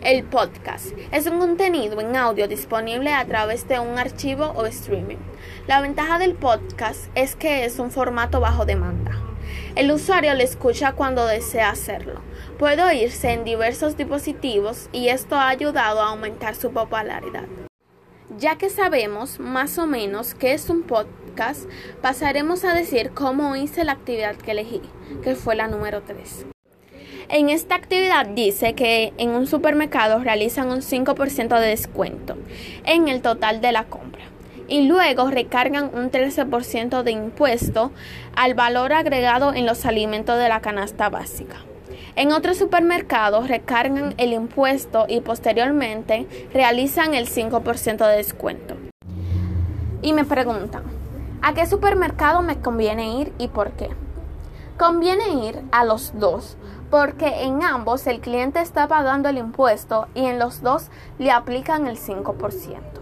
El podcast es un contenido en audio disponible a través de un archivo o streaming. La ventaja del podcast es que es un formato bajo demanda. El usuario lo escucha cuando desea hacerlo. Puede oírse en diversos dispositivos y esto ha ayudado a aumentar su popularidad. Ya que sabemos más o menos qué es un podcast, pasaremos a decir cómo hice la actividad que elegí, que fue la número 3. En esta actividad dice que en un supermercado realizan un 5% de descuento en el total de la compra y luego recargan un 13% de impuesto al valor agregado en los alimentos de la canasta básica. En otros supermercados recargan el impuesto y posteriormente realizan el 5% de descuento. Y me preguntan, ¿a qué supermercado me conviene ir y por qué? Conviene ir a los dos porque en ambos el cliente está pagando el impuesto y en los dos le aplican el 5%.